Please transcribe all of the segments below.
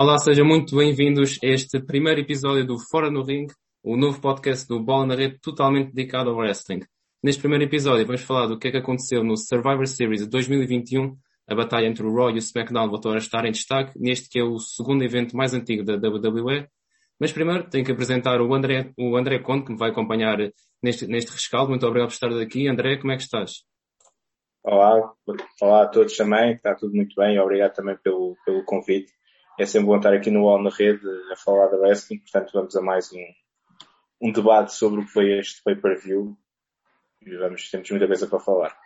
Olá, sejam muito bem-vindos a este primeiro episódio do Fora no Ring, o novo podcast do Bola na Rede totalmente dedicado ao wrestling. Neste primeiro episódio vamos falar do que é que aconteceu no Survivor Series de 2021. A batalha entre o Raw e o SmackDown voltou a estar em destaque neste que é o segundo evento mais antigo da WWE. Mas primeiro tenho que apresentar o André, o André Conte, que me vai acompanhar neste, neste rescaldo. Muito obrigado por estar aqui. André, como é que estás? Olá, olá a todos também, está tudo muito bem, obrigado também pelo, pelo convite. É sempre bom estar aqui no All na Rede a falar da wrestling, portanto vamos a mais um, um debate sobre o que foi este pay-per-view e vamos, temos muita coisa para falar.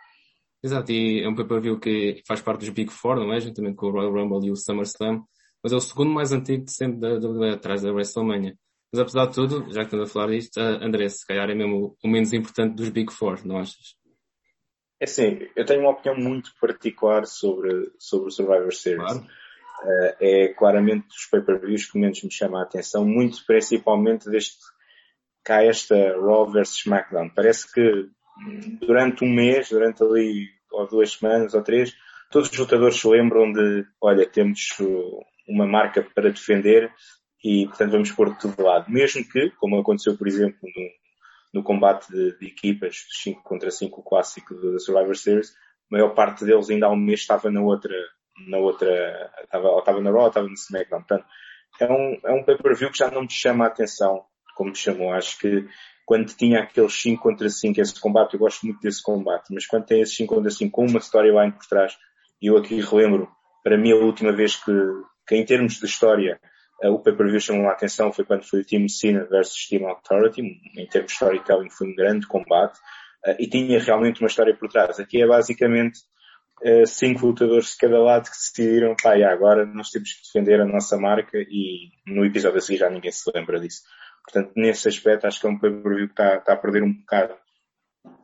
Exato, e é um pay-per-view que faz parte dos Big Four, não é? Juntamente com o Royal Rumble e o SummerSlam, mas é o segundo mais antigo de sempre da WWE, atrás da WrestleMania. Mas apesar de tudo, já que estamos a falar disto, André, se calhar é mesmo o menos importante dos Big Four, não achas? É assim, eu tenho uma opinião muito particular sobre, sobre o Survivor Series. Claro. Uh, é claramente dos pay-per-views que menos me chama a atenção, muito principalmente desde cá esta Raw vs SmackDown. Parece que durante um mês, durante ali ou duas semanas ou três, todos os lutadores se lembram de, olha, temos uma marca para defender e, portanto, vamos pôr tudo de lado. Mesmo que, como aconteceu, por exemplo, no, no combate de, de equipas, 5 contra 5 clássico da Survivor Series, a maior parte deles ainda há um mês estava na outra, na outra, estava, ou estava na Raw, estava no SmackDown. Portanto, é um, é um pay-per-view que já não me chama a atenção, como me chamou. Acho que quando tinha aqueles 5 contra 5, esse combate, eu gosto muito desse combate, mas quando tem esses 5 contra 5 com uma storyline por trás, e eu aqui relembro, para mim a última vez que, que em termos de história, Uh, o pay-per-view chamou a atenção foi quando foi o Team Cena versus Team Authority, em termos de storytelling foi um grande combate uh, e tinha realmente uma história por trás. Aqui é basicamente cinco lutadores de cada lado que decidiram, pá, e agora nós temos que defender a nossa marca e no episódio a seguir já ninguém se lembra disso. Portanto, nesse aspecto acho que é um pay-per-view que está, está a perder um bocado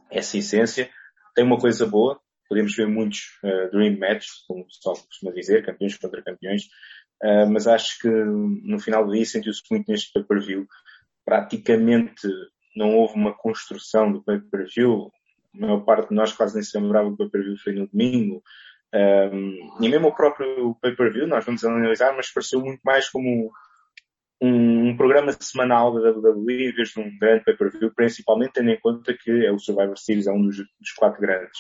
essa essência. Tem uma coisa boa, podemos ver muitos uh, Dream Matches, como o pessoal costuma dizer, campeões contra campeões, Uh, mas acho que no final do dia sentiu-se muito neste pay-per-view. Praticamente não houve uma construção do pay-per-view. A maior parte de nós quase nem se lembrava que o pay-per-view foi no domingo. Um, e mesmo o próprio pay-per-view, nós vamos analisar, mas pareceu muito mais como um, um, programa semanal da WWE em vez de um grande pay-per-view, principalmente tendo em conta que é o Survivor Series, é um dos, dos quatro grandes.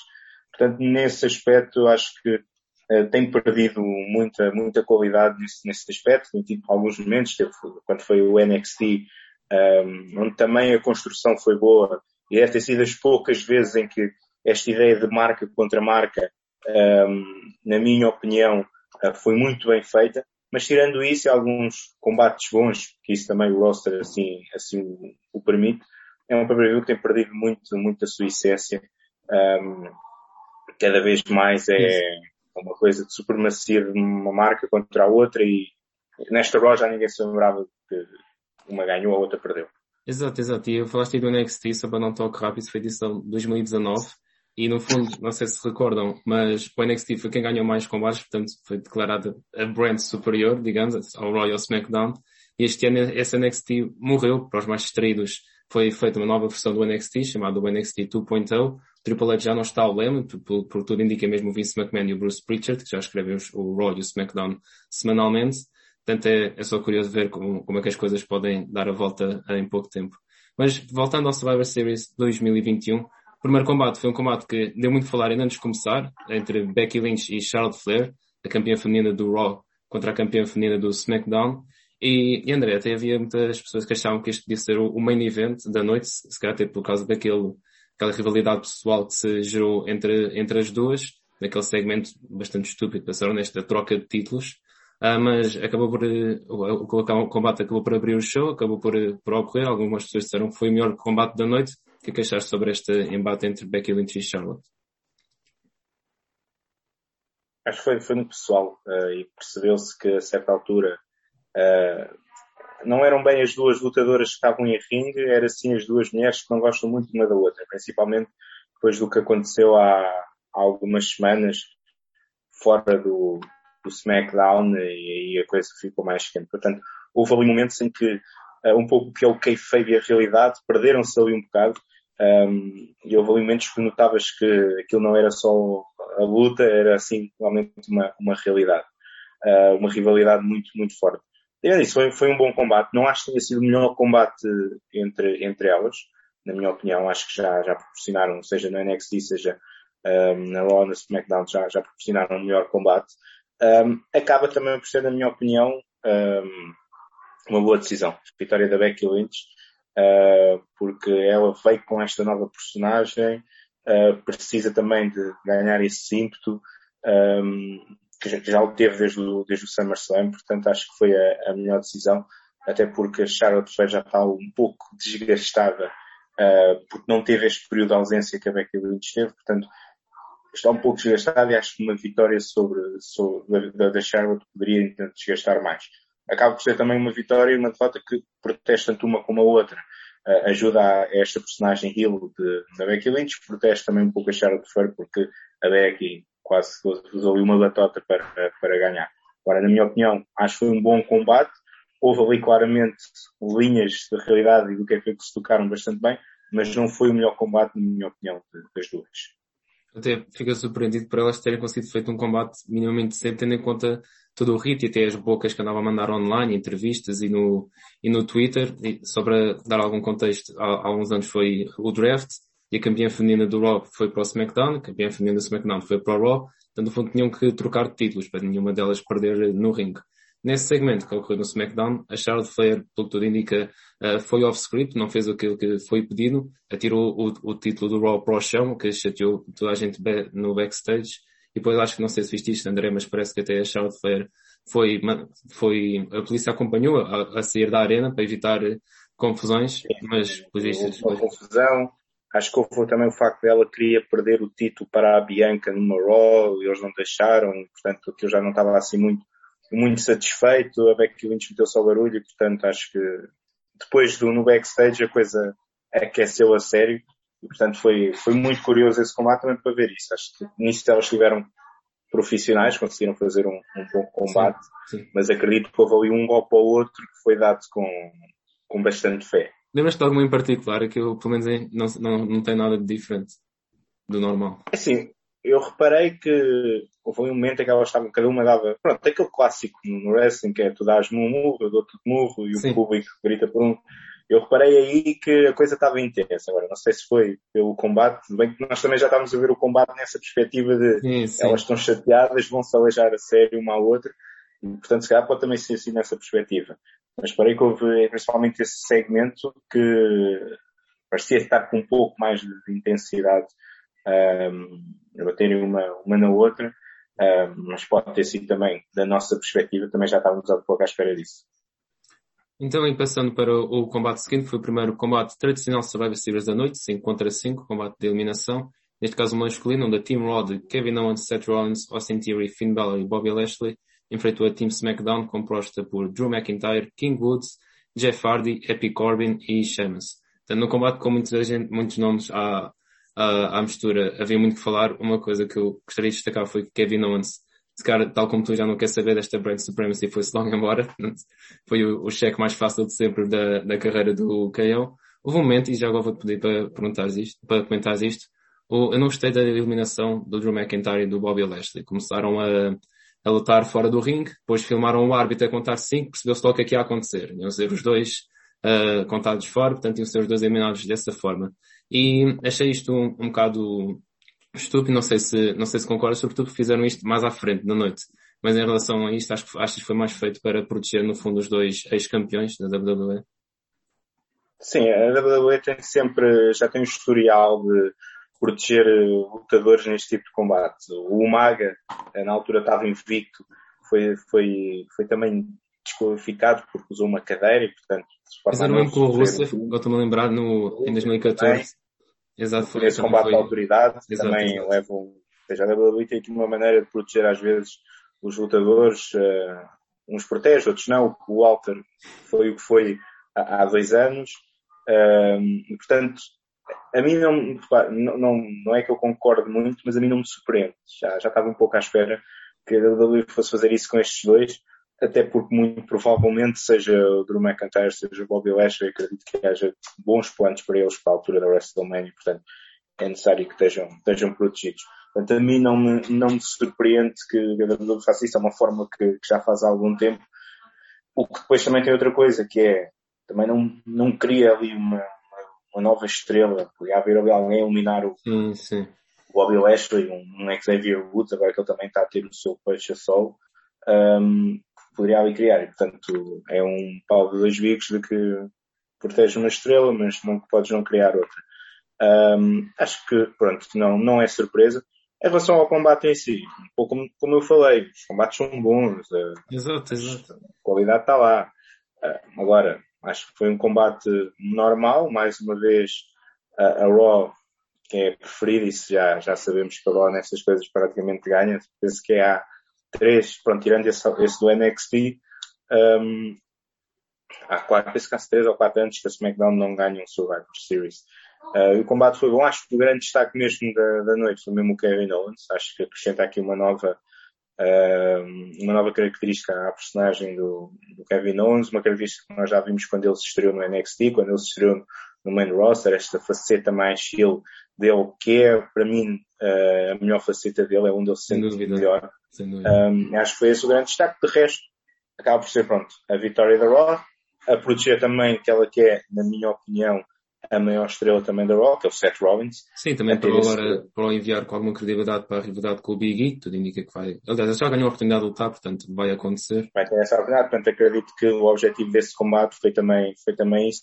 Portanto, nesse aspecto, acho que eh, tem perdido muita, muita qualidade nesse, nesse aspecto. Tem tido alguns momentos, teve, quando foi o NXT, um, onde também a construção foi boa, e deve ter sido as poucas vezes em que esta ideia de marca contra marca, um, na minha opinião, uh, foi muito bem feita. Mas tirando isso, alguns combates bons, que isso também o roster assim, assim o, permite, é um pay que tem perdido muito, muito a sua essência. Um, cada vez mais é, uma coisa de supremacia de uma marca contra a outra e nesta já ninguém se lembrava que uma ganhou, a outra perdeu. Exato, exato. E eu falaste aí do NXT, só para não toque rápido, foi edição 2019. E no fundo, não sei se recordam, mas o NXT foi quem ganhou mais combates, portanto foi declarada a brand superior, digamos, ao Royal SmackDown. E este ano esse NXT morreu, para os mais distraídos. Foi feita uma nova versão do NXT, chamada NXT 2.0, Triple H já não está ao leme, por, por, tudo indica mesmo o Vince McMahon e o Bruce Pritchard, que já escreveu o Raw e o SmackDown semanalmente. Portanto, é, é só curioso ver como, como é que as coisas podem dar a volta em pouco tempo. Mas, voltando ao Survivor Series 2021, o primeiro combate foi um combate que deu muito a falar ainda antes de começar, entre Becky Lynch e Charlotte Flair, a campeã feminina do Raw contra a campeã feminina do SmackDown. E, e André, até havia muitas pessoas que achavam que este podia ser o, main event da noite, se calhar até por causa daquele aquela rivalidade pessoal que se gerou entre, entre as duas, naquele segmento bastante estúpido, para ser honesto, a troca de títulos. Uh, mas acabou por, uh, o combate acabou por abrir o show, acabou por, por ocorrer. Algumas pessoas disseram que foi o melhor combate da noite. O que é que achaste sobre este embate entre Becky Lynch e Charlotte? Acho que foi, foi muito pessoal uh, e percebeu-se que a certa altura não eram bem as duas lutadoras que estavam em ringue, eram sim as duas mulheres que não gostam muito uma da outra, principalmente depois do que aconteceu há, há algumas semanas fora do, do SmackDown e aí a coisa ficou mais quente. Portanto, houve ali momentos em que uh, um pouco que é o kayfabe e a realidade perderam-se ali um bocado um, e houve ali momentos que notavas que aquilo não era só a luta, era assim realmente uma, uma realidade. uh, uma rivalidade muito, muito forte. E isso, foi, foi um bom combate. Não acho que tenha sido o melhor combate entre, entre elas, na minha opinião. Acho que já, já proporcionaram, seja no NXT, seja um, na Raw, na SmackDown, já, já proporcionaram um melhor combate. Um, acaba também por ser, na minha opinião, um, uma boa decisão. Vitória da Becky Lynch, uh, porque ela veio com esta nova personagem, uh, precisa também de ganhar esse ímpeto, um, que já, o teve desde o, desde o SummerSlam, portanto acho que foi a, a melhor decisão, até porque a Charlotte Flair já está um pouco desgastada, uh, porque não teve este período de ausência que a Becky Lynch teve, portanto está um pouco desgastada e acho que uma vitória sobre, sobre da, da Charlotte poderia desgastar mais. Acaba por ser também uma vitória e uma derrota que protege tanto uma como a outra. Uh, ajuda a, esta personagem Hill de, da Becky Lynch, protege também um pouco a Charlotte Flair porque a Becky quase usou ali uma batota para, para ganhar. Agora, na minha opinião, acho que foi um bom combate. Houve ali claramente linhas de realidade e do que é que se tocaram bastante bem, mas não foi o melhor combate, na minha opinião, das duas. Até fica surpreendido por elas terem conseguido feito um combate minimamente sempre tendo em conta todo o ritmo e até as bocas que andava a mandar online, entrevistas e no, e no Twitter. E só para dar algum contexto, há, há alguns anos foi o draft, e a campeã feminina do Raw foi para o SmackDown, a campeã feminina do SmackDown foi para o Raw, portanto, no fundo, tinham que trocar de títulos para nenhuma delas perder no ringue. Nesse segmento que ocorreu no SmackDown, a Charlotte Flair, pelo que tudo indica, uh, foi off-script, não fez aquilo que foi pedido, atirou o, o título do Raw para o chão, que chateou toda a gente no backstage, e depois acho que não sei se viste isto, André, mas parece que até a Charlotte Flair foi, foi, a polícia acompanhou a, a sair da arena para evitar confusões, mas, por isso, confusão, Acho que houve também o facto dela queria perder o título para a Bianca numa Raw e eles não deixaram, portanto aquilo já não estava assim muito, muito satisfeito. A Becky Lynch meteu só barulho e portanto acho que depois do no backstage a coisa aqueceu a sério e portanto foi, foi muito curioso esse combate também para ver isso. Acho que nisso elas estiveram profissionais, conseguiram fazer um, um bom combate, sim, sim. mas acredito que houve ali um golpe ou outro que foi dado com, com bastante fé. Lembras-te de alguma em particular que eu, pelo menos, não, não, não tem nada de diferente do normal? É assim, eu reparei que houve um momento em que elas estavam, cada uma dava, pronto, tem aquele clássico no wrestling que é tu dás-me um murro, eu dou-te um murro e Sim. o público grita por um. Eu reparei aí que a coisa estava intensa. Agora, não sei se foi pelo combate, bem que nós também já estávamos a ver o combate nessa perspectiva de sim, elas estão chateadas, vão se aleijar a sério uma à outra. E, portanto, se calhar pode também ser assim nessa perspectiva. Mas parei que houve principalmente esse segmento que parecia estar com um pouco mais de intensidade um, baterem uma, uma na outra, um, mas pode ter sido também, da nossa perspectiva, também já estávamos um pouco à espera disso. Então, em passando para o, o combate seguinte, foi o primeiro combate tradicional Survivor Series da noite, 5 contra 5, combate de eliminação. Neste caso, o masculino, onde a Team Raw Kevin Owens, Seth Rollins, Austin Theory, Finn Balor e Bobby Lashley enfrentou a Team SmackDown composta por Drew McIntyre, King Woods, Jeff Hardy, Epic Corbin e Sheamus. Portanto, no combate com gente, muitos nomes à, à, à mistura, havia muito que falar. Uma coisa que eu gostaria de destacar foi que Kevin Owens, esse cara, tal como tu já não quer saber desta Brand Supremacy, foi-se logo embora. Foi o, o cheque mais fácil de sempre da, da carreira do KO. Houve um momento, e já agora vou-te pedir para perguntar isto, para comentares isto, eu não gostei da eliminação do Drew McIntyre e do Bobby Lashley. Começaram a, a lutar fora do ringue, depois filmaram o árbitro a contar cinco, percebeu-se logo o que é que ia acontecer. Iam ser os dois uh, contados fora, portanto iam ser os dois eliminados dessa forma. E achei isto um, um bocado estúpido, não sei se, não sei se concordas, sobretudo porque fizeram isto mais à frente da noite. Mas em relação a isto, acho que, acho que foi mais feito para proteger, no fundo, os dois ex-campeões da WWE. Sim, a WWE tem sempre, já tem um historial de proteger eh, lutadores neste tipo de combate. O Umaga, eh, na altura estava invicto, foi, foi, foi também desqualificado porque usou uma cadeira e, portanto, Mas era mesmo com o Rusev, estou-me a lembrar, no, em 2014. Exato, foi. Esse combate foi... autoridade exato, também exato. leva um, seja, a WWE tem aqui uma maneira de proteger às vezes os lutadores, uh, uns protege, outros não. O Walter foi o que foi há, há dois anos. Uh, portanto, a mim não, não, não é que eu concordo muito, mas a mim não me surpreende. Já, já estava um pouco à espera que a WWE fosse fazer isso com estes dois, até porque muito provavelmente seja o Drew McIntyre, seja o Bobby Lashley, acredito que haja bons planos para eles para a altura da WrestleMania, portanto é necessário que estejam, estejam protegidos. Portanto, a mim não me, não me surpreende que a WWE faça isso, é uma forma que, que, já faz há algum tempo. O que depois também tem outra coisa, que é, também não, não cria ali uma, uma nova estrela. Podia haver ali alguém eliminar o, sim, sim. o Bobby Lashley, um, um Xavier Woods, agora que ele também está a ter o seu peixe a sol. Um, poderia ali criar. E, portanto, é um pau de dois bicos de que protege uma estrela, mas não podes não criar outra. Um, acho que, pronto, não, não é surpresa. Em relação ao combate em si, um pouco como, como eu falei, os combates são bons, exato, exato. a qualidade está lá. Uh, agora, acho que foi um combate normal, mais uma vez a, a Raw, que é preferida, isso já, já sabemos que a Raw nessas coisas praticamente ganha, penso que é a três, pronto, tirando esse, esse do NXT, um, há quatro, penso que há três ou quatro anos que a SmackDown não ganha um Survivor Series. Uh, o combate foi bom, acho que o grande destaque mesmo da, da noite foi mesmo o Kevin Owens, acho que acrescenta aqui uma nova, uh, uma nova característica à personagem do, do, Kevin Owens, uma característica que nós já vimos quando ele se estreou no NXT, quando ele se estreou no main roster, esta faceta mais chill dele, que é, para mim, uh, a melhor faceta dele, é onde ele se sente melhor. Um, acho que foi esse o grande destaque. De resto, acaba por ser, pronto, a vitória da Raw, a proteger também aquela que é, na minha opinião, a maior estrela também da Raw, que é o Seth Rollins. Sim, também para agora, para enviar com alguma credibilidade para a rivalidade com o Big E, tudo indica que vai. Aliás, já ganhou a oportunidade de lutar, portanto, vai acontecer. Vai ter essa oportunidade, portanto, acredito que o objetivo desse combate foi também, foi também isso.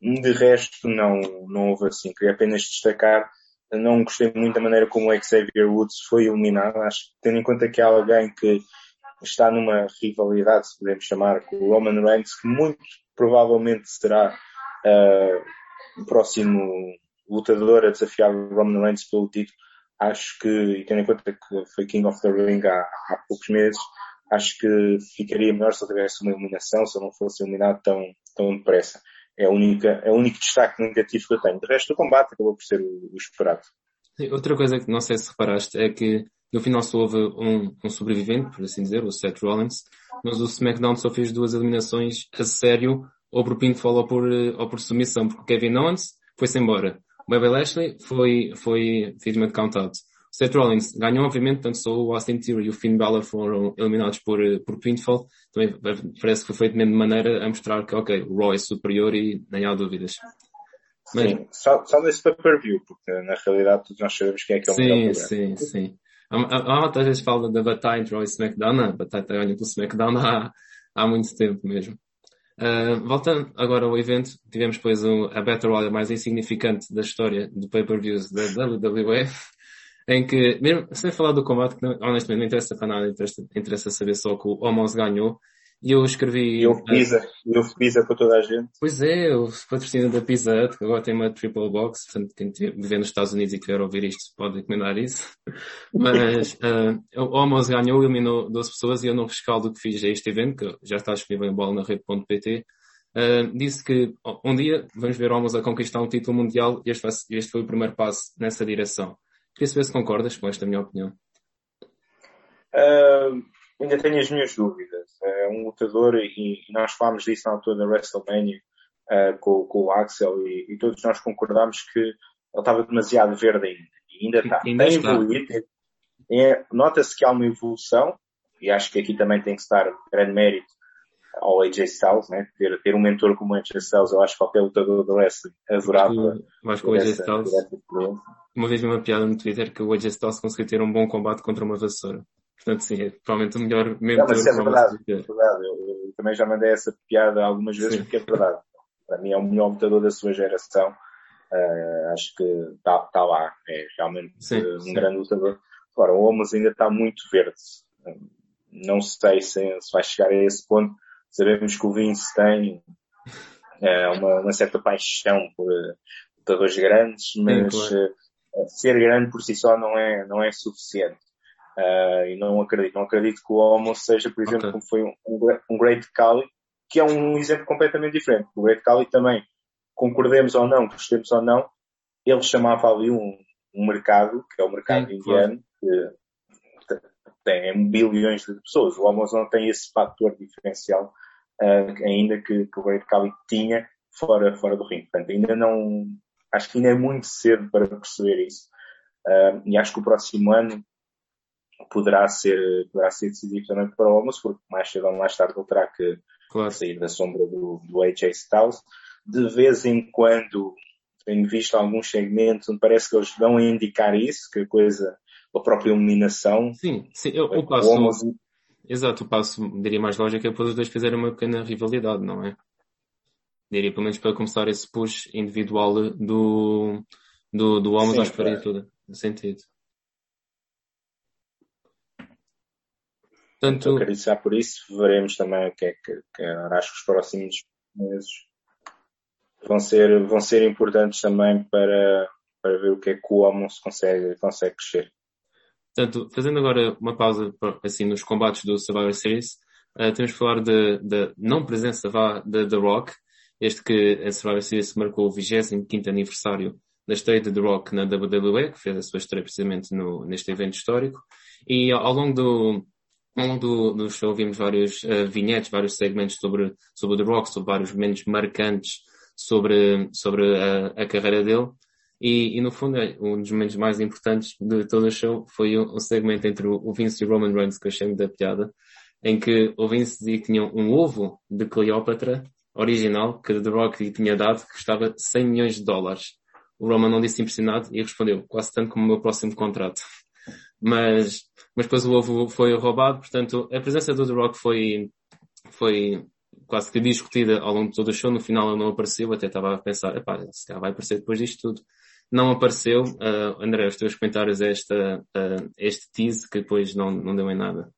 De resto, não, não houve assim. Queria apenas destacar não gostei muito da maneira como o Xavier Woods foi eliminado. Acho que, tendo em conta que há alguém que está numa rivalidade, se podemos chamar, com o Roman Reigns, que muito provavelmente será uh, o próximo lutador a desafiar o Roman Reigns pelo título. Acho que, e tendo em conta que foi King of the Ring há, há poucos meses, acho que ficaria melhor se ele tivesse uma eliminação, se ele não fosse eliminado tão, tão depressa. É, única, é o único destaque negativo que eu tenho. De resto, o combate acabou por ser o, o esperado. Outra coisa que não sei se reparaste é que no final só houve um, um, sobrevivente, por assim dizer, o Seth Rollins, mas o SmackDown só fez duas eliminações a sério, ou por pinfall ou por, ou por submissão, porque o Kevin Owens foi-se embora. O Bobby Lashley foi, foi, felizmente countado. Seth Rollins ganhou, obviamente, tanto só o Austin Theory e o Finn Balor foram eliminados por, eh, por pinfall. Também parece que foi feito mesmo de maneira a mostrar que, ok, o Raw é superior e nem há dúvidas. Mas... Sim, só, só nesse pay-per-view, porque na realidade todos nós sabemos quem é que é o sim, melhor Sim, sim, sim. Há, há, às vezes fala da batalha entre Raw e SmackDown, a batalha está ganha pelo SmackDown há, há muito tempo mesmo. Uh, voltando agora ao evento, tivemos depois um, a Battle Royale mais insignificante da história do pay-per-views da WWE, em que, mesmo sem falar do combate, que honestamente não interessa para nada, interessa, interessa saber só que o Homos ganhou. E eu escrevi. E houve pizza, e houve pizza para toda a gente. Pois é, o patrocínio da Pizza Hut, que agora tem uma triple box, portanto, quem viver nos Estados Unidos e quiser ouvir isto pode encomendar isso. Mas, uh, o Homos ganhou, eliminou 12 pessoas e eu no rescaldo que fiz a este evento, que já está disponível em bola na rede.pt, uh, disse que um dia vamos ver o Homos a conquistar um título mundial e este, este foi o primeiro passo nessa direção. Queria saber se concordas com esta minha opinião. Uh, ainda tenho as minhas dúvidas. É um lutador, e, e nós falámos disso na altura da WrestleMania uh, com, com, o Axel, e, e, todos nós concordámos que ele estava demasiado verde ainda. E ainda está. Ainda tem evoluído. É, Nota-se que há uma evolução, e acho que aqui também tem que estar grande mérito ao AJ Styles, né? Ter, ter um mentor como o AJ Styles, eu acho que qualquer lutador do wrestling adorava. Eu acho que o AJ Styles, uma vez vi uma piada no Twitter que o AJ Styles conseguiu ter um bom combate contra uma vassoura. Portanto, sim, é provavelmente o melhor mentor. Não, mas é verdade, é verdade. Eu, eu, também já mandei essa piada algumas vezes sim. porque é verdade. Para mim é o melhor lutador da sua geração. Uh, acho que está tá lá. É realmente sim, uh, um sim. grande lutador. Agora, o Homens ainda está muito verde. Não sei se, se vai chegar a esse ponto Sabemos que o Vince tem é, uma, uma, certa paixão por lutadores grandes, mas Sim, claro. uh, ser grande por si só não é, não é suficiente. Uh, e não acredito, não acredito que o Homo seja, por exemplo, okay. como foi um, um Great Kali, que é um exemplo completamente diferente. O Great Kali também, concordemos ou não, gostemos ou não, ele chamava ali um, um mercado, que é o mercado Sim, indiano, claro. que tem bilhões de pessoas. O não tem esse fator diferencial uh, ainda que, que o Great Khali tinha fora, fora do ringue. Portanto, ainda não, acho que ainda é muito cedo para perceber isso. Uh, e acho que o próximo ano poderá ser, poderá ser decisivo também para o Almoço, porque mais cedo ou mais tarde ele terá que claro. sair da sombra do, do AJ Styles. De vez em quando tenho visto alguns segmentos onde parece que eles dão a indicar isso, que a coisa, a própria iluminação. Sim, sim, eu, eu passo. Exato, o passo, diria mais lógico, é depois os dois fizerem uma pequena rivalidade, não é? Diria pelo menos para começar esse push individual do, do, do acho que faria tudo, no sentido. Portanto, eu acredito já por isso, veremos também o que é que, que acho que os próximos meses vão ser, vão ser importantes também para, para ver o que é que o homem consegue, consegue crescer. Portanto, fazendo agora uma pausa assim nos combates do Survivor Series, uh, temos que falar da não presença de The Rock, este que a Survivor Series marcou o 25 aniversário da estreia de The Rock na WWE, que fez a sua estreia precisamente no, neste evento histórico, e ao, longo do, ao longo do, do show vimos vários uh, vinhetes, vários segmentos sobre, sobre The Rock, sobre vários momentos marcantes sobre, sobre a, a carreira dele. E, e, no fundo, é, um dos momentos mais importantes de todo o show foi um, um segmento entre o, Vince e o Roman Reigns, que eu achei da piada, em que o Vince dizia que tinha um ovo de Cleópatra original que The Rock lhe tinha dado, que custava 100 milhões de dólares. O Roman não disse impressionado e respondeu, quase tanto como o meu próximo contrato. Mas, mas depois o ovo foi roubado, portanto, a presença do The Rock foi, foi quase que discutida ao longo de todo o show. No final ele não apareceu, até estava a pensar, epá, se calhar vai aparecer depois disto tudo. Não apareceu. Uh, André, os teus comentários a esta, uh, este tease que depois não, não deu em nada.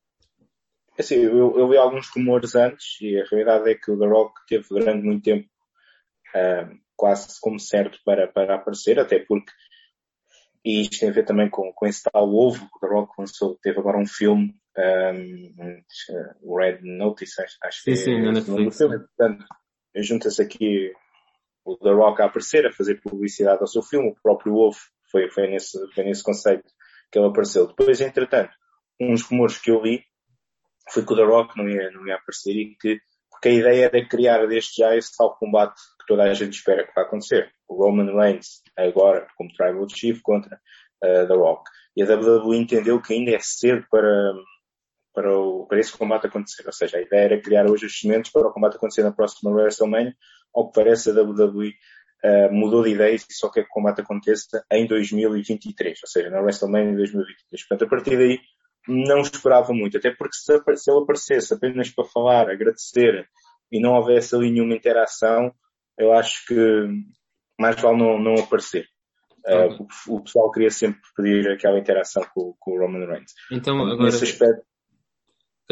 É assim, eu, eu vi alguns rumores antes e a realidade é que o The Rock teve durante muito tempo uh, quase como certo para, para aparecer, até porque e isto tem a ver também com, com esse tal ovo que o The Rock lançou, teve agora um filme um, Red Notice, acho, acho sim, que sim, é o filme. Portanto, junta-se aqui o The Rock a aparecer, a fazer publicidade ao seu filme, o próprio Ovo foi, foi, nesse, foi nesse conceito que ele apareceu. Depois, entretanto, uns rumores que eu li foi que o The Rock não ia, não ia aparecer e que, porque a ideia era criar desde já esse tal combate que toda a gente espera que vai acontecer. O Roman Reigns, agora, como Tribal Chief, contra uh, The Rock. E a WWE entendeu que ainda é cedo para, para, o, para esse combate acontecer. Ou seja, a ideia era criar hoje os cimentos para o combate acontecer na próxima WrestleMania. Ao que parece, a WWE uh, eh, mudou de ideia e só quer que o combate aconteça em 2023, ou seja, na WrestleMania 2023. Portanto, a partir daí, não esperava muito, até porque se, se ele aparecesse apenas para falar, agradecer e não houvesse ali nenhuma interação, eu acho que mais vale não, não aparecer. Uh, o, o, pessoal queria sempre pedir aquela interação com, com o Roman Reigns. Então, agora, Nesse aspecto,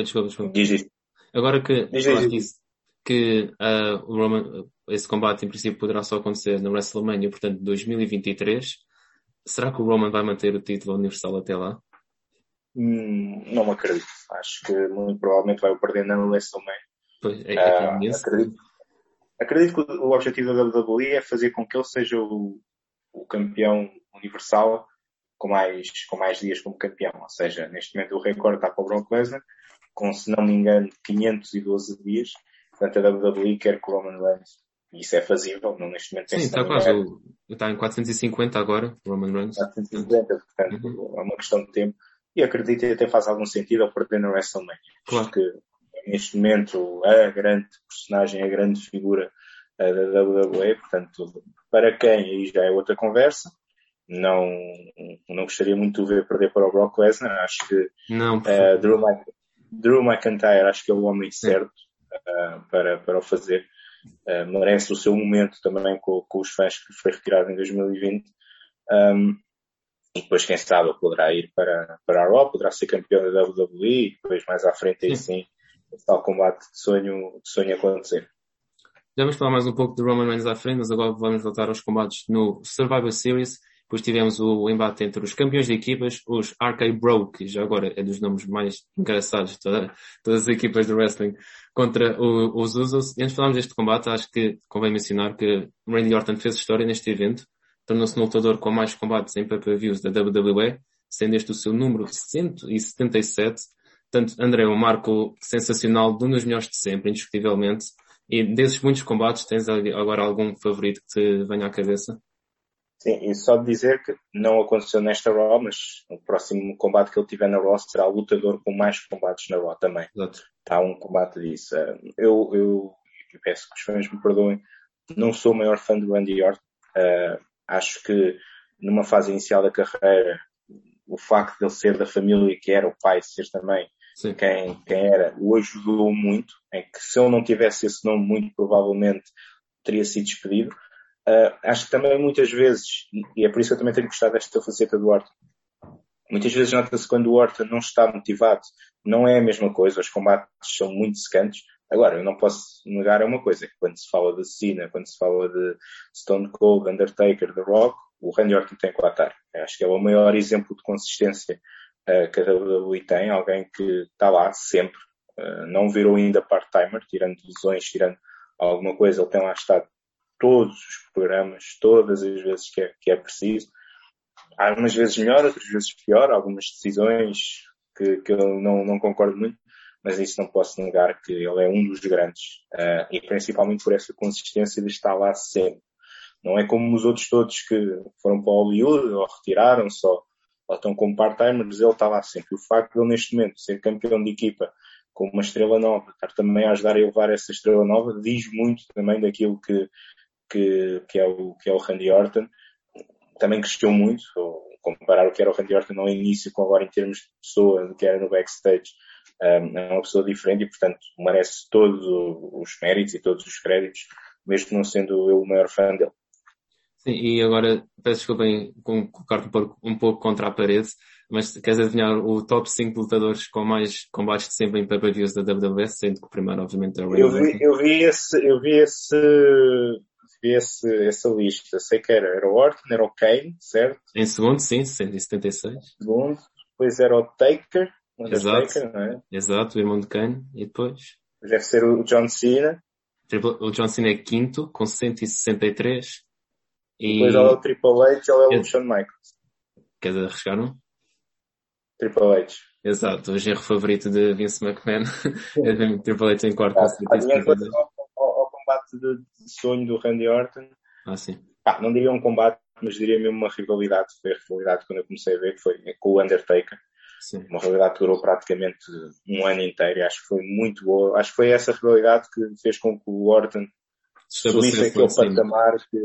Desculpa, desculpa. Diz isto. Agora que diz, diz, que uh, o Roman, esse combate em princípio poderá só acontecer na WrestleMania, portanto 2023, será que o Roman vai manter o título universal até lá? Hum, não me acredito. Acho que muito provavelmente vai o perder na WrestleMania. Pois, é, é uh, acredito, acredito que o objetivo da WWE é fazer com que ele seja o, o campeão universal com mais, com mais dias como campeão. Ou seja, neste momento o recorde está para o Brock Lesnar com, se não me engano, 512 dias. Portanto, a WWE quer que o Roman Reigns, isso é fazível, não neste momento Sim, está quase, o, está em 450 agora, Roman Reigns. 450, portanto, uhum. é uma questão de tempo. E acredito que até faz algum sentido ao perder no WrestleMania. Claro. Porque neste momento a grande personagem, a grande figura da WWE, portanto, para quem aí já é outra conversa, não, não gostaria muito de ver perder para o Brock Lesnar. Acho que não, uh, Drew, Drew McIntyre acho que é o homem certo uh, para, para o fazer. Uh, merece o seu momento também com, com, os fãs que foi retirado em 2020. Um, e depois, quem sabe, poderá ir para, para a Raw, poderá ser campeão da WWE e depois mais à frente aí sim, esse tal combate de sonho, de sonho acontecer. Já vamos falar mais um pouco de Roman Reigns à frente, mas agora vamos voltar aos combates no Survivor Series. Depois tivemos o embate entre os campeões de equipas, os RK Bro, que já agora é dos nomes mais engraçados de toda, todas as equipas de wrestling, contra o, os Usos. E antes de falarmos deste combate, acho que convém mencionar que Randy Orton fez história neste evento, tornou-se no lutador com mais combates em pay-per-views da WWE, sendo este o seu número 177. Portanto, André, um marco sensacional de um dos melhores de sempre, indiscutivelmente. E desses muitos combates, tens agora algum favorito que te venha à cabeça? Sim, e só dizer que não aconteceu nesta Raw, mas o próximo combate que ele tiver na Raw será o lutador com mais combates na Raw também. Exato. Está um combate disso. Eu, eu, eu peço que os fãs me perdoem, não sou o maior fã do Randy Orton. Uh, acho que numa fase inicial da carreira, o facto de ele ser da família que era, o pai ser também quem, quem era, o ajudou muito, em que se ele não tivesse esse nome, muito provavelmente teria sido despedido. Uh, acho que também muitas vezes, e é por isso que eu também tenho gostado desta faceta do Orton, muitas vezes nota-se quando o Orton não está motivado, não é a mesma coisa, os combates são muito secantes. Agora, eu não posso negar uma coisa, que quando se fala de Cena, quando se fala de Stone Cold, Undertaker, The Rock, o Randy Orton tem que lá estar. Acho que é o maior exemplo de consistência uh, que a WWE tem, alguém que está lá sempre, uh, não virou ainda part-timer, tirando lesões, tirando alguma coisa, ele tem lá estado todos os programas, todas as vezes que é, que é preciso. Há umas vezes melhor, outras vezes pior, algumas decisões que, que eu não, não concordo muito, mas isso não posso negar que ele é um dos grandes, uh, e principalmente por essa consistência de estar lá sempre. Não é como os outros todos que foram para Hollywood ou retiraram só ou estão como part-timers, ele está lá sempre. O facto de ele neste momento ser campeão de equipa com uma estrela nova, estar também a ajudar a elevar essa estrela nova, diz muito também daquilo que, que, que, é, o, que é o Randy Orton. Também cresceu muito, comparar o que era o Randy Orton no início com agora em termos de pessoa, do que era no backstage, um, é uma pessoa diferente e, portanto, merece todos os méritos e todos os créditos, mesmo não sendo eu o maior fã dele. Sim, e agora, peço desculpa em colocar-te um pouco, um pouco contra a parede, mas queres adivinhar o top 5 lutadores com mais combates de sempre em pay-per-views da WWE, sendo que o primeiro, obviamente, é o Ray eu vi, eu vi esse, eu vi esse, esse, essa lista. Sei que era, era o Orton, era o Kane, certo? Em segundo, sim, 176. Em segundo, depois era o Taker, Exato. Taker, não é? Exato, o irmão de Kane, e depois? Deve ser o John Cena. O John Cena é quinto, com 163. E... Depois ela é o Triple H, ela é o Shawn Michaels. Queres arriscar um? Triple H. Exato, é o genro favorito de Vince McMahon. É Triple H em quarto, com ah, 163 de, de, sonho do Randy Orton. Ah, sim. Ah, não diria um combate, mas diria mesmo uma rivalidade. Foi a rivalidade quando eu comecei a ver, que foi com o Undertaker. Sim. Uma rivalidade que durou praticamente um ano inteiro e acho que foi muito boa. Acho que foi essa rivalidade que fez com que o Orton subisse aquele patamar que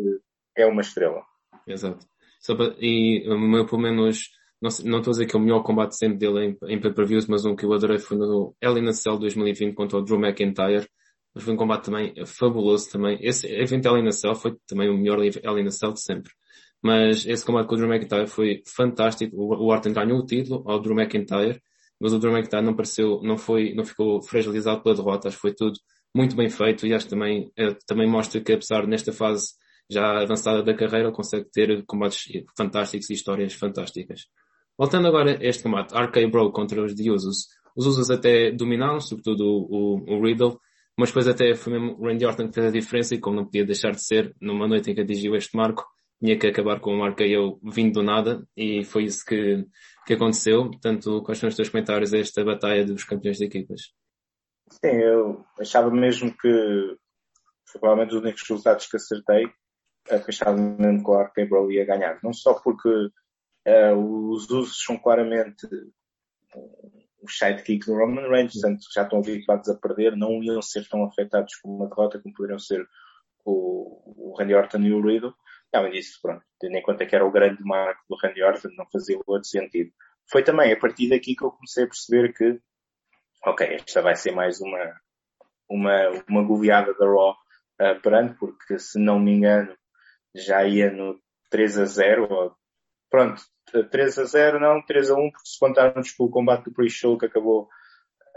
é uma estrela. Exato. Para, e o meu, pelo menos, não, não estou a dizer que é o melhor combate sempre dele em, em pay-per-views, mas um que eu adorei foi no Hell in a Cell 2020 contra o Drew McIntyre. Mas foi um combate também fabuloso também. Esse evento Hell in a Cell foi também o melhor Hell in a Cell de sempre. Mas esse combate com o Drew McIntyre foi fantástico. O, o Orton ganhou o título ao Drew McIntyre, mas o Drew McIntyre não pareceu, não foi, não ficou fragilizado pela derrota. Acho que foi tudo muito bem feito e acho que também, é, também mostra que apesar nesta fase já avançada da carreira, consegue ter combates fantásticos e histórias fantásticas. Voltando agora a este combate, RK Bro contra os The Usos. Os Usos até dominaram, sobretudo o, o, o Riddle, mas depois até foi mesmo o Randy Orton que fez a diferença e como não podia deixar de ser, numa noite em que atingiu este marco, tinha que acabar com um RKO vindo do nada e foi isso que, que aconteceu. Portanto, quais são os teus comentários a esta batalha dos campeões de equipas? Sim, eu achava mesmo que foi provavelmente os únicos resultados que acertei mesmo que o RK Bro ia ganhar. Não só porque uh, os usos são claramente os sidekicks do Roman Reigns, portanto já estão habituados a perder, não iam ser tão afetados por uma derrota como poderiam ser o, o Randy Orton e o Riddle. Além disso, pronto, tendo em conta que era o grande marco do Randy Orton, não fazia outro sentido. Foi também a partir daqui que eu comecei a perceber que, ok, esta vai ser mais uma, uma, uma goleada da Raw uh, perante, porque se não me engano, já ia no 3 a 0, pronto, 3 a 0 não, 3 a 1, porque se contarmos pelo combate do pre-show que acabou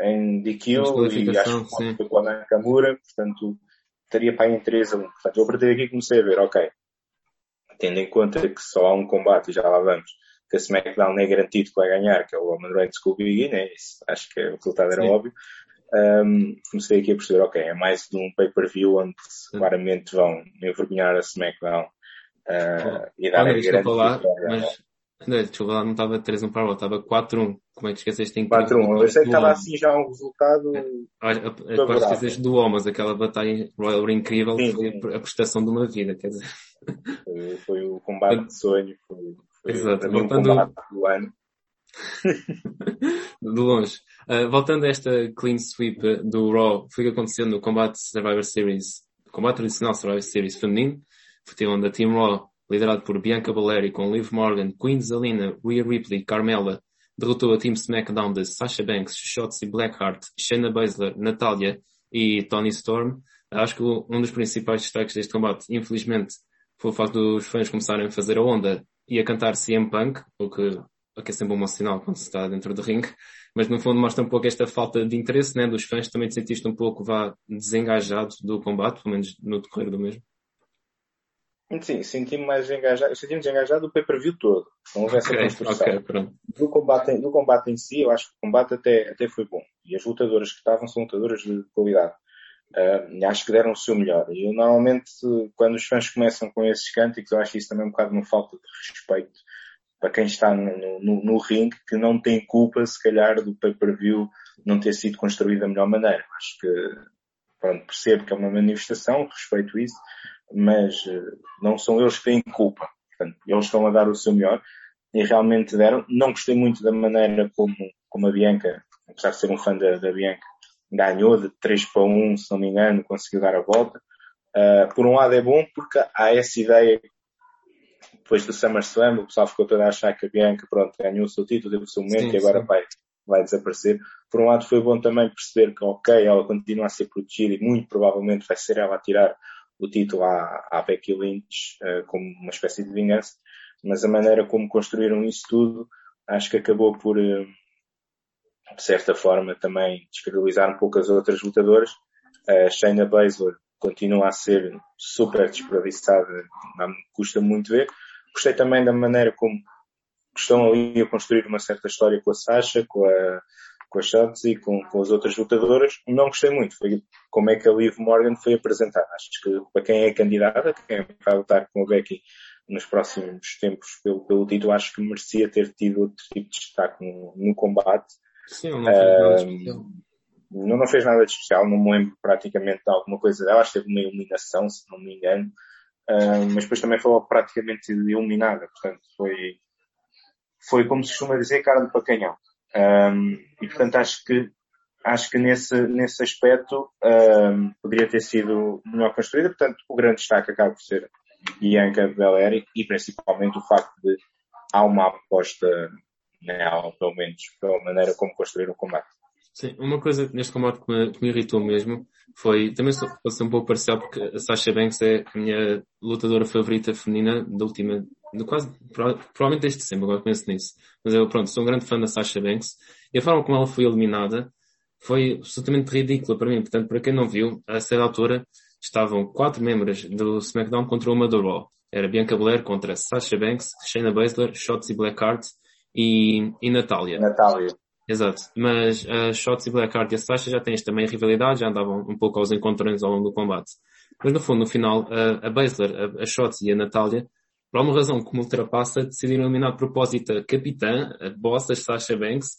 em DQ e acho que foi com a Nakamura, portanto, estaria para em 3 a 1. Portanto, eu a partir daqui comecei a ver, ok, tendo em conta que só há um combate, e já lá vamos, que a SmackDown é garantido que vai ganhar, que é o Roman Reigns com o Big E, né? Isso, acho que o resultado era Sim. óbvio. Um, comecei aqui a perceber, ok, é mais de um pay-per-view onde claramente vão envergonhar a SmackDown uh, e dar a grande lá, mas, André, desculpa lá, não estava 3-1 para o estava 4-1. Como é que esqueceste em 4-1, eu sei que estava assim já um resultado. Agora esqueceste do Omas, aquela batalha Royal incrível, sim, foi sim. a prestação de uma vida, quer dizer. Foi, foi o combate de sonho, foi, foi Exato. Voltando... o combate do ano. de longe. Uh, voltando a esta clean sweep do Raw, foi o que aconteceu no combate Survivor Series, combate tradicional Survivor Series feminino, foi a Team Raw, liderado por Bianca Belair com Liv Morgan, Queen Zelina, Rhea Ripley, Carmella, derrotou a Team SmackDown de Sasha Banks, Shotzi Blackheart, Shayna Baszler, Natalia e Tony Storm. Acho que um dos principais destaques deste combate, infelizmente, foi o facto dos fãs começarem a fazer a onda e a cantar CM Punk, o que que é sempre um bom sinal quando se está dentro do ringue, mas no fundo mostra um pouco esta falta de interesse né, dos fãs, também te sentiste um pouco vá, desengajado do combate, pelo menos no decorrer do mesmo. Sim, senti-me mais desengajado, eu senti-me desengajado do pay-per-view todo, não houve essa okay, construção. Okay, do, combate, do combate em si, eu acho que o combate até, até foi bom, e as lutadoras que estavam são lutadoras de qualidade. Uh, acho que deram o seu melhor. E eu normalmente, quando os fãs começam com esses cânticos, eu acho isso também um bocado uma falta de respeito para quem está no, no, no ringue, que não tem culpa, se calhar, do pay-per-view não ter sido construído da melhor maneira. Acho que, pronto, percebo que é uma manifestação, respeito isso, mas uh, não são eles que têm culpa. Portanto, eles estão a dar o seu melhor e realmente deram. Não gostei muito da maneira como, como a Bianca, apesar de ser um fã da, da Bianca, ganhou de 3 para 1, se não me engano, conseguiu dar a volta. Uh, por um lado é bom porque há essa ideia depois do SummerSlam, o pessoal ficou todo a achar que a Bianca, pronto, ganhou o seu título, teve o seu momento sim, e agora vai, vai desaparecer. Por um lado foi bom também perceber que, ok, ela continua a ser protegida e muito provavelmente vai ser ela a tirar o título à, à Becky Lynch uh, como uma espécie de vingança, mas a maneira como construíram isso tudo, acho que acabou por, uh, de certa forma, também descredibilizar um pouco as outras lutadoras. Uh, Shayna Baszler continua a ser super desperdiçada, custa muito ver. Gostei também da maneira como estão ali a construir uma certa história com a Sasha, com a, com a Shotzi e com, com as outras lutadoras. Não gostei muito. Foi como é que a Liv Morgan foi apresentada. Acho que para quem é candidata, quem vai lutar com a Becky nos próximos tempos pelo, pelo título, acho que merecia ter tido outro tipo de destaque no, no combate. Sim, não fez nada especial. Não, não fez nada de especial, não me lembro praticamente de alguma coisa dela. Acho que teve uma iluminação, se não me engano. Uh, mas depois também foi praticamente eliminada, portanto foi, foi como se costuma dizer, carne para canhão. Um, e portanto acho que, acho que nesse, nesse aspecto um, poderia ter sido melhor construída, portanto o grande destaque acaba por ser Bianca Belair e principalmente o facto de há uma aposta nela, pelo menos pela maneira como construíram o combate. Sim, uma coisa neste combate que me, que me irritou mesmo foi, também sou, ser um pouco parcial porque a Sasha Banks é a minha lutadora favorita feminina da última, de quase, provavelmente desde sempre, agora penso nisso. Mas eu, pronto, sou um grande fã da Sasha Banks e a forma como ela foi eliminada foi absolutamente ridícula para mim. Portanto, para quem não viu, a certa altura estavam quatro membros do SmackDown contra uma do Raw. Era Bianca Belair contra Sasha Banks, Shayna Baszler, Shotzi Blackheart e, e Natália. Natália. Exato, mas a Shots e Blackheart e a Sasha já têm também rivalidade, já andavam um pouco aos encontrões ao longo do combate. Mas no fundo, no final, a, a Baszler, a, a Shots e a Natália, por alguma razão como ultrapassa, decidiram eliminar de propósito a capitã, a boss da Sasha Banks,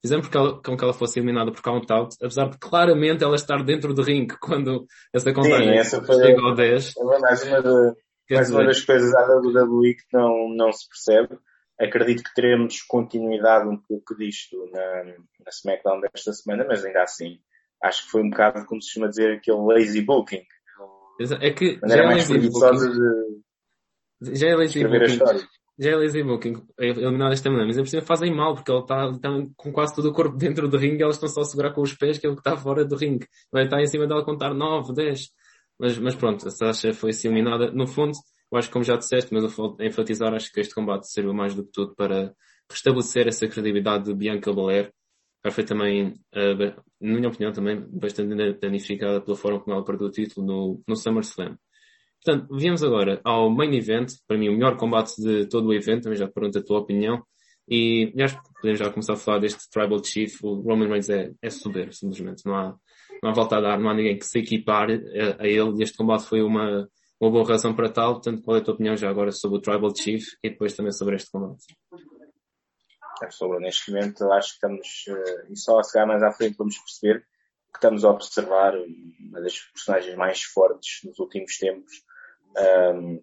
fizeram com que ela fosse eliminada por count-out, apesar de claramente ela estar dentro do ringue quando essa contagem chega ao 10. É mais uma, de, mais uma das coisas da WWE que não, não se percebe Acredito que teremos continuidade um pouco disto na, na SmackDown desta semana, mas ainda assim, acho que foi um bocado, como se costuma dizer, aquele lazy booking. É que já é, lazy booking. De, já é lazy booking. Já é lazy booking. É eliminado esta manhã, mas é preciso fazem mal, porque ele está, está com quase todo o corpo dentro do ringue e elas estão só a segurar com os pés, que é o que está fora do ringue. Vai estar em cima dela contar 9, 10. Mas, mas pronto, a Sasha foi assim eliminada. No fundo, eu acho que como já disseste, mas eu vou enfatizar, acho que este combate serviu mais do que tudo para restabelecer essa credibilidade de Bianca Belair. Ela foi também, uh, na minha opinião, também bastante danificada pela forma como ela perdeu o título no, no SummerSlam. Portanto, viemos agora ao main event, para mim o melhor combate de todo o evento, também já pergunto a tua opinião. E acho que podemos já começar a falar deste Tribal Chief. O Roman Reigns é, é soberbo, simplesmente. Não há, não há volta a dar, não há ninguém que se equipar a, a ele. Este combate foi uma, uma boa razão para tal. Portanto, qual é a tua opinião já agora sobre o Tribal Chief e depois também sobre este combate? É sobre neste momento, acho que estamos, uh, e só a chegar mais à frente vamos perceber que estamos a observar uma das personagens mais fortes nos últimos tempos um,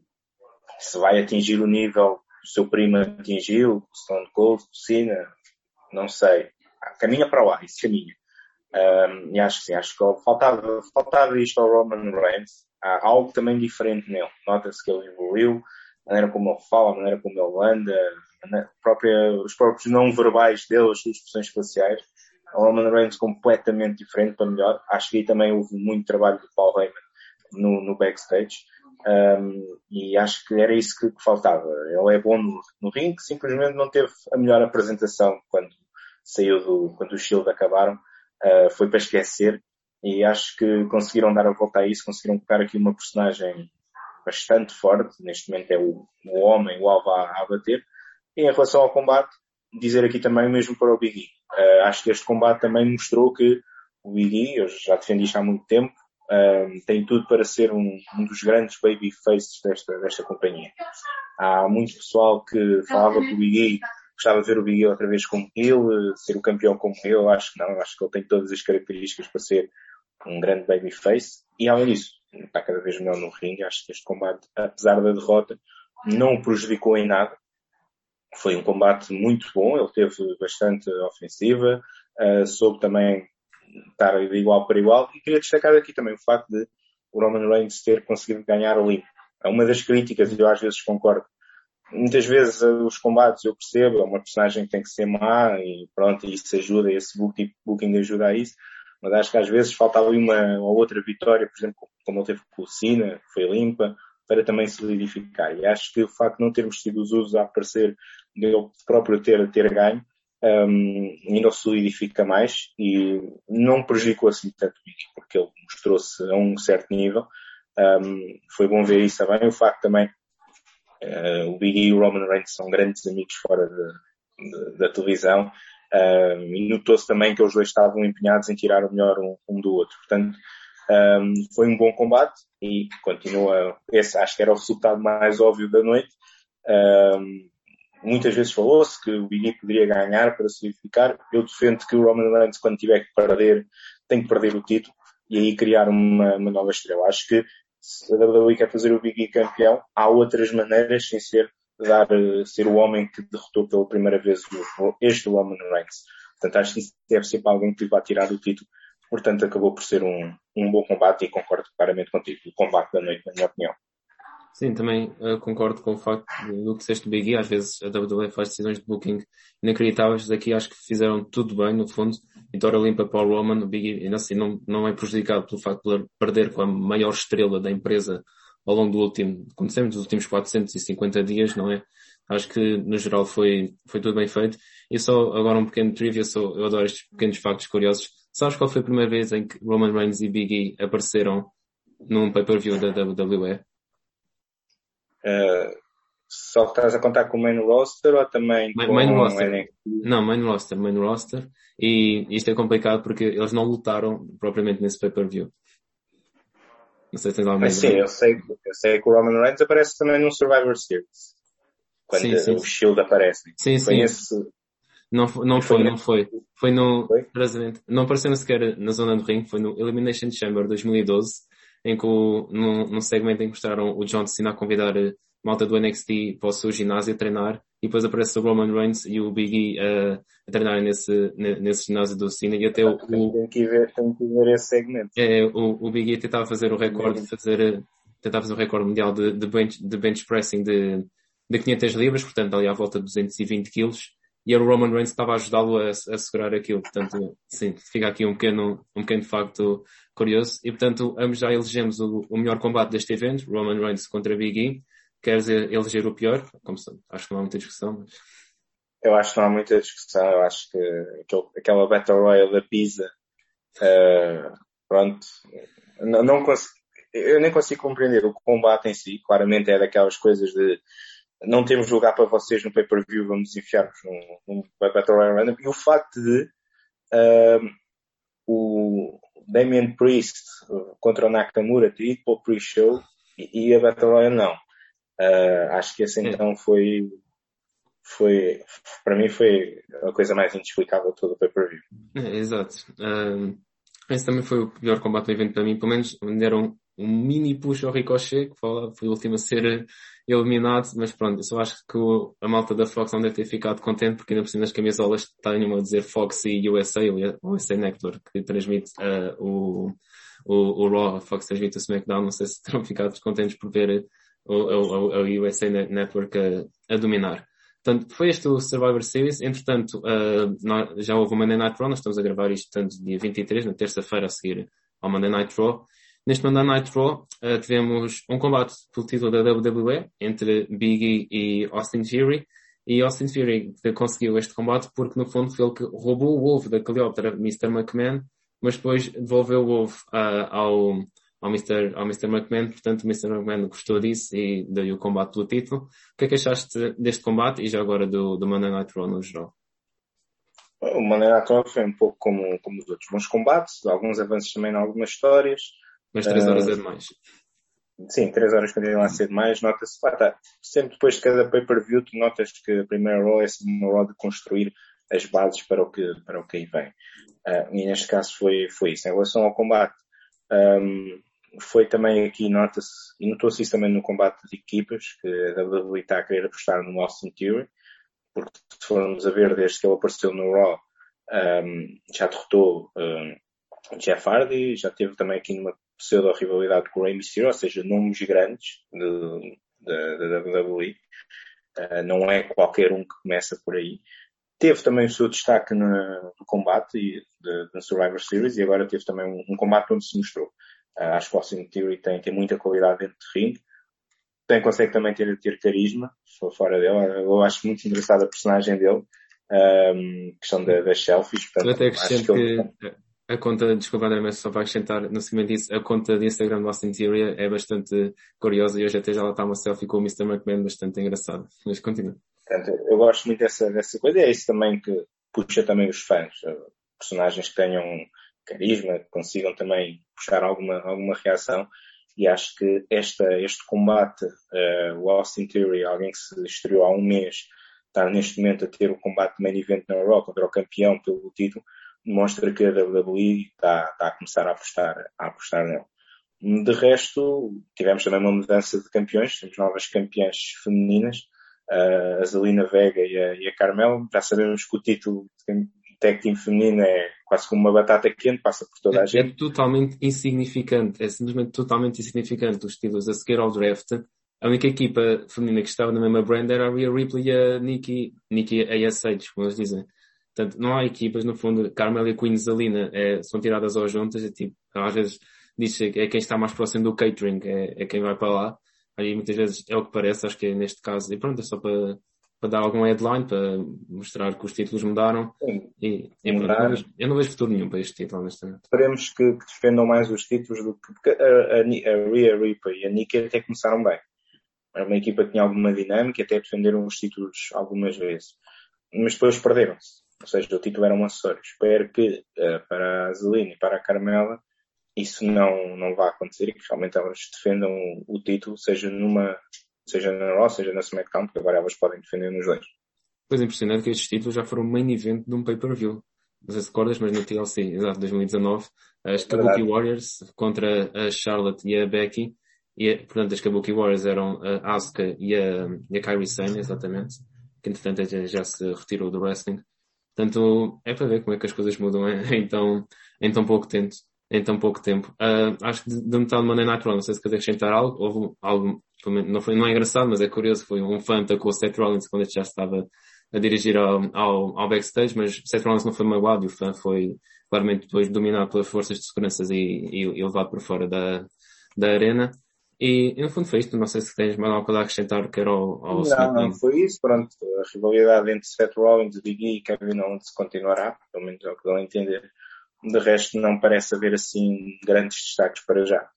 se vai atingir o nível que o seu primo atingiu, Stone Cold, Cena, não sei. Caminha para lá, isso caminha. Um, e acho que sim, acho que faltava, faltava isto ao Roman Reigns. Há algo também diferente nele. Nota-se que ele evoluiu, a maneira como ele fala, a maneira como ele anda, própria, os próprios não verbais dele, as suas expressões faciais. O Roman Reigns completamente diferente para melhor. Acho que aí também houve muito trabalho do Paul Heyman no, no backstage. Um, e acho que era isso que, que faltava. Ele é bom no, no ringue, simplesmente não teve a melhor apresentação quando saiu do, quando os Shield acabaram. Uh, foi para esquecer e acho que conseguiram dar a volta a isso, conseguiram colocar aqui uma personagem bastante forte, neste momento é o, o homem, o alvo a, a bater. E em relação ao combate, dizer aqui também o mesmo para o Big E. Uh, acho que este combate também mostrou que o Big E, eu já defendi isto há muito tempo, uh, tem tudo para ser um, um dos grandes babyfaces desta, desta companhia. Há muito pessoal que falava que o Big E gostava de ver o Big E outra vez como ele, ser o campeão como. Eu acho que não, acho que ele tem todas as características para ser um grande babyface. E além disso, está cada vez melhor no ringue. Acho que este combate, apesar da derrota, não o prejudicou em nada. Foi um combate muito bom, ele teve bastante ofensiva, uh, soube também estar de igual para igual. E queria destacar aqui também o facto de o Roman Reigns ter conseguido ganhar limpo. É uma das críticas, e eu às vezes concordo. Muitas vezes uh, os combates eu percebo, é uma personagem que tem que ser má e pronto, isso ajuda, esse booking, ajuda a isso mas acho que às vezes faltava uma ou outra vitória, por exemplo, como ele teve com o que foi limpa, para também solidificar. E acho que o facto de não termos tido os usos a aparecer dele próprio ter, ter ganho, um, ainda o solidifica mais e não prejudicou assim tanto o porque ele mostrou-se a um certo nível. Um, foi bom ver isso também. O facto também, uh, o Big e o Roman Reigns são grandes amigos fora de, de, da televisão um, e notou-se também que os dois estavam empenhados em tirar o melhor um, um do outro. Portanto, foi um bom combate e continua, esse acho que era o resultado mais óbvio da noite. Um, muitas vezes falou-se que o E poderia ganhar para solidificar. Eu defendo que o Roman Reigns, quando tiver que perder, tem que perder o título e aí criar uma, uma nova estrela. Acho que se a WWE quer fazer o Big E campeão, há outras maneiras sem ser dar, ser o homem que derrotou pela primeira vez este Roman Reigns. Portanto, acho que deve ser para alguém que vai tirar o título. Portanto, acabou por ser um, um bom combate e concordo claramente contigo. O combate da noite, na minha opinião. Sim, também uh, concordo com o facto do que disseste do Big E. Às vezes a WWE faz decisões de booking inacreditáveis. Aqui acho que fizeram tudo bem, no fundo. Vitória limpa para o Roman. O Big E, assim, não, não é prejudicado pelo facto de perder com a maior estrela da empresa ao longo do último, como dos últimos 450 dias, não é? Acho que no geral foi, foi tudo bem feito. E só agora um pequeno trivia, só, eu adoro estes pequenos factos curiosos. Sabes qual foi a primeira vez em que Roman Reigns e Big E apareceram num pay-per-view da WWE? Uh, só estás a contar com o main roster ou também main, com main roster? Não, main roster, main roster. E isto é complicado porque eles não lutaram propriamente nesse pay-per-view. Não sei se tens alguma Mas sim, eu sei, eu sei que o Roman Reigns aparece também no Survivor Series. Quando sim, sim. o Shield aparece. Sim, sim. Esse... Não, não foi, não foi. Foi no, foi? não apareceu sequer na zona do ring, foi no Elimination Chamber 2012, em que o, no, no segmento em que mostraram o John Cena a convidar malta do NXT para o seu ginásio a treinar e depois aparece o Roman Reigns e o Big E uh, a treinar nesse, nesse ginásio do Cena e até o, o tem que ver, tem que ver esse segmento. É, o, o Big E tentava fazer o recorde de fazer tentava fazer o recorde mundial de, de, bench, de bench pressing de, de 500 libras, portanto ali à volta de 220 quilos e era o Roman Reigns estava a ajudá-lo a, a segurar aquilo. Portanto, sim, fica aqui um pequeno, um pequeno facto curioso. E portanto, ambos já elegemos o, o melhor combate deste evento, Roman Reigns contra Big E queres eleger o pior? Como acho que não há muita discussão. Mas... Eu acho que não há muita discussão. Eu acho que aquele, aquela Battle Royale da Pisa, uh, pronto, não, não consigo, eu nem consigo compreender o combate em si. Claramente é daquelas coisas de não temos lugar para vocês no pay-per-view, vamos enfiar-vos num, num Battle Royale random. E o facto de uh, o Damien Priest contra o Nakamura ter ido para o pre-show e, e a Battle Royale não. Uh, acho que esse então foi, foi, para mim foi a coisa mais inexplicável todo o pay-per-view. É, exato. Uh, esse também foi o pior combate do evento para mim, pelo menos me deram um mini push ao Ricochet, que foi, o último a ser eliminado, mas pronto, eu só acho que a malta da Fox não deve ter ficado contente, porque ainda por cima das camisolas tenham a dizer Fox e USA, ou USA Network, que transmite uh, o, o, o Raw, a Fox transmite o SmackDown, não sei se terão ficado descontentes por ver o, o, USA Network a, a dominar. Portanto, foi este o Survivor Series. Entretanto, uh, já houve o Monday Night Raw. Nós estamos a gravar isto, tanto dia 23, na terça-feira a seguir ao Monday Night Raw. Neste Monday Night Raw, uh, tivemos um combate pelo título da WWE entre Big E e Austin Theory. E Austin Theory conseguiu este combate porque, no fundo, foi ele que roubou o ovo da Cleópatra Mr. McMahon, mas depois devolveu o ovo uh, ao, ao Mr. ao Mr. McMahon, portanto o Mr. McMahon gostou disso e deu o combate do título. O que é que achaste deste combate e já agora do, do Monday Night Raw no geral? O Monday Night Raw foi um pouco como, como os outros bons combates, alguns avanços também em algumas histórias. Mas três horas é demais. Sim, três horas continuam a ser demais. Nota-se, tá, sempre depois de cada pay-per-view, tu notas que a primeira Raw é uma Raw de construir as bases para o que, para o que aí vem. Uh, e neste caso foi, foi isso. Em relação ao combate, um, foi também aqui, nota-se, e notou-se isso também no combate de equipas, que a WWE está a querer apostar no Austin Theory, porque se formos a ver desde que ele apareceu no Raw, um, já derrotou um, Jeff Hardy, já teve também aqui numa pseudo-rivalidade com o Rey Mysterio, ou seja, nomes grandes da WWE. Uh, não é qualquer um que começa por aí. Teve também o seu destaque no, no combate e da Survivor Series e agora teve também um, um combate onde se mostrou. Uh, acho que o Austin Theory tem, tem muita qualidade dentro de ringue. Tem, consegue também ter, ter carisma, fora dele. Eu acho muito engraçada a personagem dele. Um, questão da, das selfies. Portanto, até acho que, ele... a conta, desculpa André, mas só vai acrescentar no seguimento disso, a conta de Instagram do Austin Theory é bastante curiosa e hoje até já lá está uma selfie com o Mr. McMahon bastante engraçada. Mas continua. Portanto, eu gosto muito dessa, dessa coisa e é isso também que puxa também os fãs. Personagens que tenham carisma, que consigam também puxar alguma, alguma reação. E acho que esta, este combate, uh, o Austin Theory, alguém que se estreou há um mês, está neste momento a ter o combate main event na Raw contra o campeão pelo título, demonstra que a WWE está, está a começar a apostar, a apostar nele. De resto, tivemos também uma mudança de campeões, temos novas campeãs femininas, a Zelina Vega e a, e a Carmel. Já sabemos que o título de tag team feminino é quase como uma batata quente, passa por toda a é, gente. É totalmente insignificante, é simplesmente totalmente insignificante os títulos a seguir ao draft. A única equipa feminina que estava na mesma brand era a Rhea Ripley e a Nikki, Nikki ASH, como eles dizem. Portanto, não há equipas, no fundo, Carmel e a Queen Zelina é, são tiradas aos juntas, é tipo, às vezes diz que é quem está mais próximo do catering, é, é quem vai para lá. Aí muitas vezes é o que parece, acho que é neste caso. E pronto, é só para, para dar algum headline, para mostrar que os títulos mudaram. Sim, e, e pronto, eu, não vejo, eu não vejo futuro nenhum para este título, honestamente. Esperemos que, que defendam mais os títulos do que. Porque a, a, a Rhea Ripley e a Nikki até começaram bem. Era uma equipa que tinha alguma dinâmica, até defenderam os títulos algumas vezes. Mas depois perderam-se. Ou seja, o título era um acessório. Espero que uh, para a Zelina e para a Carmela isso não, não vai acontecer e que realmente elas defendam o título, seja numa, seja na Raw, seja na SmackDown, porque agora elas podem defender nos dois. Pois é impressionante que estes títulos já foram main event de um pay-per-view. Não sei se recordas, mas no TLC, exato, 2019, as Kabuki Warriors contra a Charlotte e a Becky, e, portanto, as Kabuki Warriors eram a Asuka e a, e a Kairi Sane, exatamente, que entretanto já, já se retirou do wrestling. Portanto, é para ver como é que as coisas mudam em, tão, em tão pouco tempo em tão pouco tempo. Uh, acho que de, de metade de Night Raw, não sei se quer acrescentar algo, houve algo, não foi, não é engraçado, mas é curioso, foi um fã com o Seth Rollins quando ele já estava a dirigir ao, ao, ao backstage, mas Seth Rollins não foi magoado e o fã foi claramente depois dominado pelas forças de segurança e, e, e levado para fora da, da arena. E, no fundo foi isto, não sei se tens mais alguma coisa a acrescentar que era ao, ao Não, não foi isso, pronto, a rivalidade entre Seth Rollins, Big E e Kevin Owens continuará, pelo menos é o que dão a entender. De resto, não parece haver assim grandes destaques para já.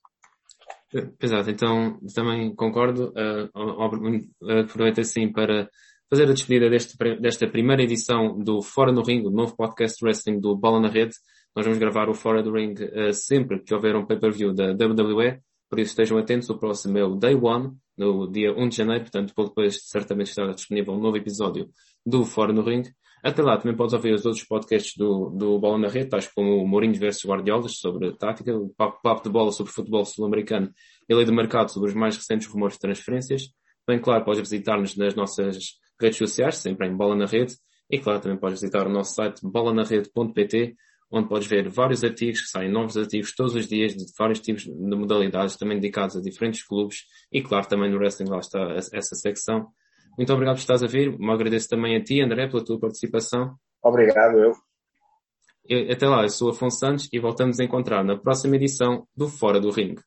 Exato, então também concordo. Uh, aproveito assim para fazer a despedida deste, desta primeira edição do Fora no Ring, o novo podcast wrestling do Bola na Rede. Nós vamos gravar o Fora do Ring uh, sempre que houver um pay-per-view da WWE, por isso estejam atentos. O próximo é o Day One, no dia 1 de janeiro, portanto, depois certamente estará disponível um novo episódio do Fora no Ring. Até lá, também podes ouvir os outros podcasts do, do Bola na Rede, tais como o Mourinho versus Guardiolas sobre tática, o papo, papo de bola sobre futebol sul-americano e lei do mercado sobre os mais recentes rumores de transferências. Bem claro, podes visitar-nos nas nossas redes sociais, sempre em Bola na Rede. E claro, também podes visitar o nosso site bolanarede.pt, onde podes ver vários artigos, que saem novos artigos todos os dias de vários tipos de modalidades, também dedicados a diferentes clubes. E claro, também no wrestling lá está essa secção. Muito obrigado por estás a vir. Me agradeço também a ti, André, pela tua participação. Obrigado, eu. Até lá, eu sou Afonso Santos e voltamos a encontrar na próxima edição do Fora do Ringue.